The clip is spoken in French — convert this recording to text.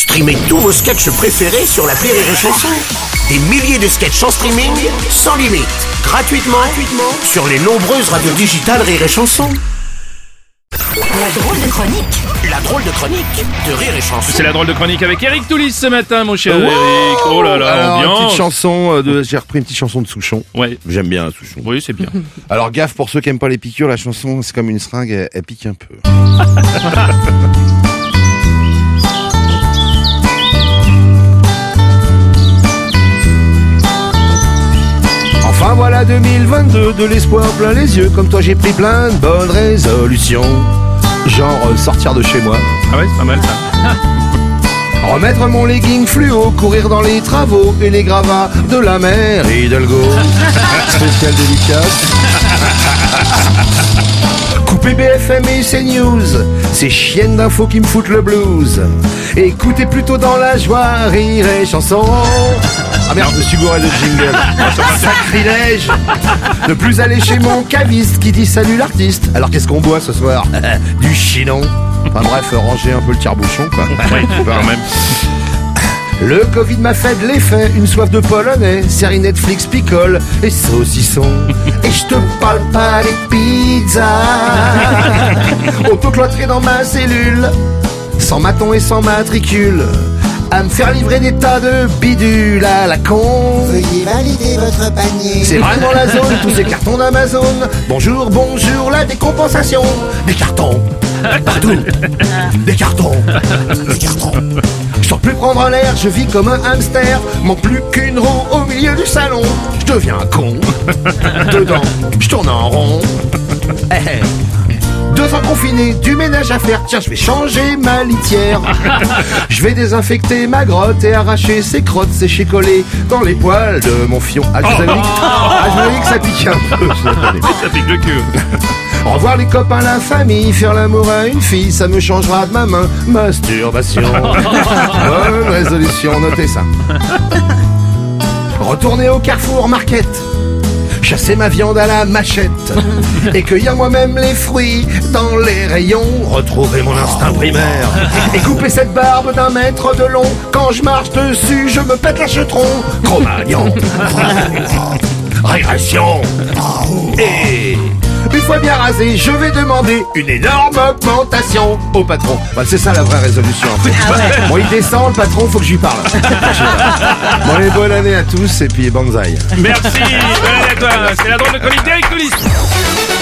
Streamez tous vos sketchs préférés sur la Rire et Chanson. Des milliers de sketchs en streaming, sans limite, gratuitement, gratuitement sur les nombreuses radios digitales Rire et Chanson. La drôle de chronique La drôle de chronique de Rire et Chanson. C'est la drôle de chronique avec Eric Toulis ce matin, mon cher Wow Eric. Oh là là, Alors, une ambiance. petite chanson euh, de, j'ai repris une petite chanson de Souchon. Ouais. J'aime bien hein, Souchon. Oui, c'est bien. Alors gaffe pour ceux qui aiment pas les piqûres, la chanson c'est comme une seringue, elle, elle pique un peu. Enfin voilà 2022, de l'espoir plein les yeux, comme toi j'ai pris plein de bonnes résolutions. Genre euh, sortir de chez moi, Ah ouais, c'est pas mal ça. remettre mon legging fluo, courir dans les travaux et les gravats de la mer Hidalgo. Spécial dédicace. Couper BFM et CNews, ces chiennes d'infos qui me foutent le blues. Écoutez plutôt dans la joie, rire et chanson. Ah merde, je suis gouré de jingle. Sacrilège De plus aller chez mon caviste qui dit salut l'artiste. Alors qu'est-ce qu'on boit ce soir? Du chinon. Enfin bref, ranger un peu le tire-bouchon quoi. Oui, quand même. Le Covid m'a fait de l'effet, une soif de polonais, série Netflix picole et saucisson. Et je te parle pas des pizzas. Autocloîtré dans ma cellule, sans maton et sans matricule. À me faire livrer des tas de bidules à la con. Veuillez valider votre panier. C'est vraiment la zone, tous ces cartons d'Amazon. Bonjour, bonjour, la décompensation. Des cartons, partout. Des cartons, des cartons. Je sors plus prendre l'air, je vis comme un hamster. Manque plus qu'une roue au milieu du salon. Je deviens con. Dedans, je tourne en rond. Eh, eh. Deux ans confinés, du ménage à faire. Tiens, je vais changer ma litière. Je vais désinfecter ma grotte et arracher ses crottes séchées collées dans les poils de mon fion. Ah, je vous avais dit, ah, je vous avais dit que ça pique un peu. Ça pique le cul. Au revoir les copains, la famille, faire l'amour à une fille, ça me changera de ma main. Masturbation. Bonne résolution, notez ça. Retourner au Carrefour Market. Chasser ma viande à la machette et cueillir moi-même les fruits dans les rayons. Retrouver mon instinct primaire et couper cette barbe d'un mètre de long. Quand je marche dessus, je me pète la chetron. Cro-Magnon. Régression. Et une fois bien rasé, je vais demander une énorme augmentation au patron. Bah, c'est ça la vraie résolution. En fait. Bon, il descend, le patron, faut que je lui parle. bon, allez, bonne année à tous et puis banzai. Merci. Bonne année à toi. C'est la drôle de chronique d'Eric Toulis.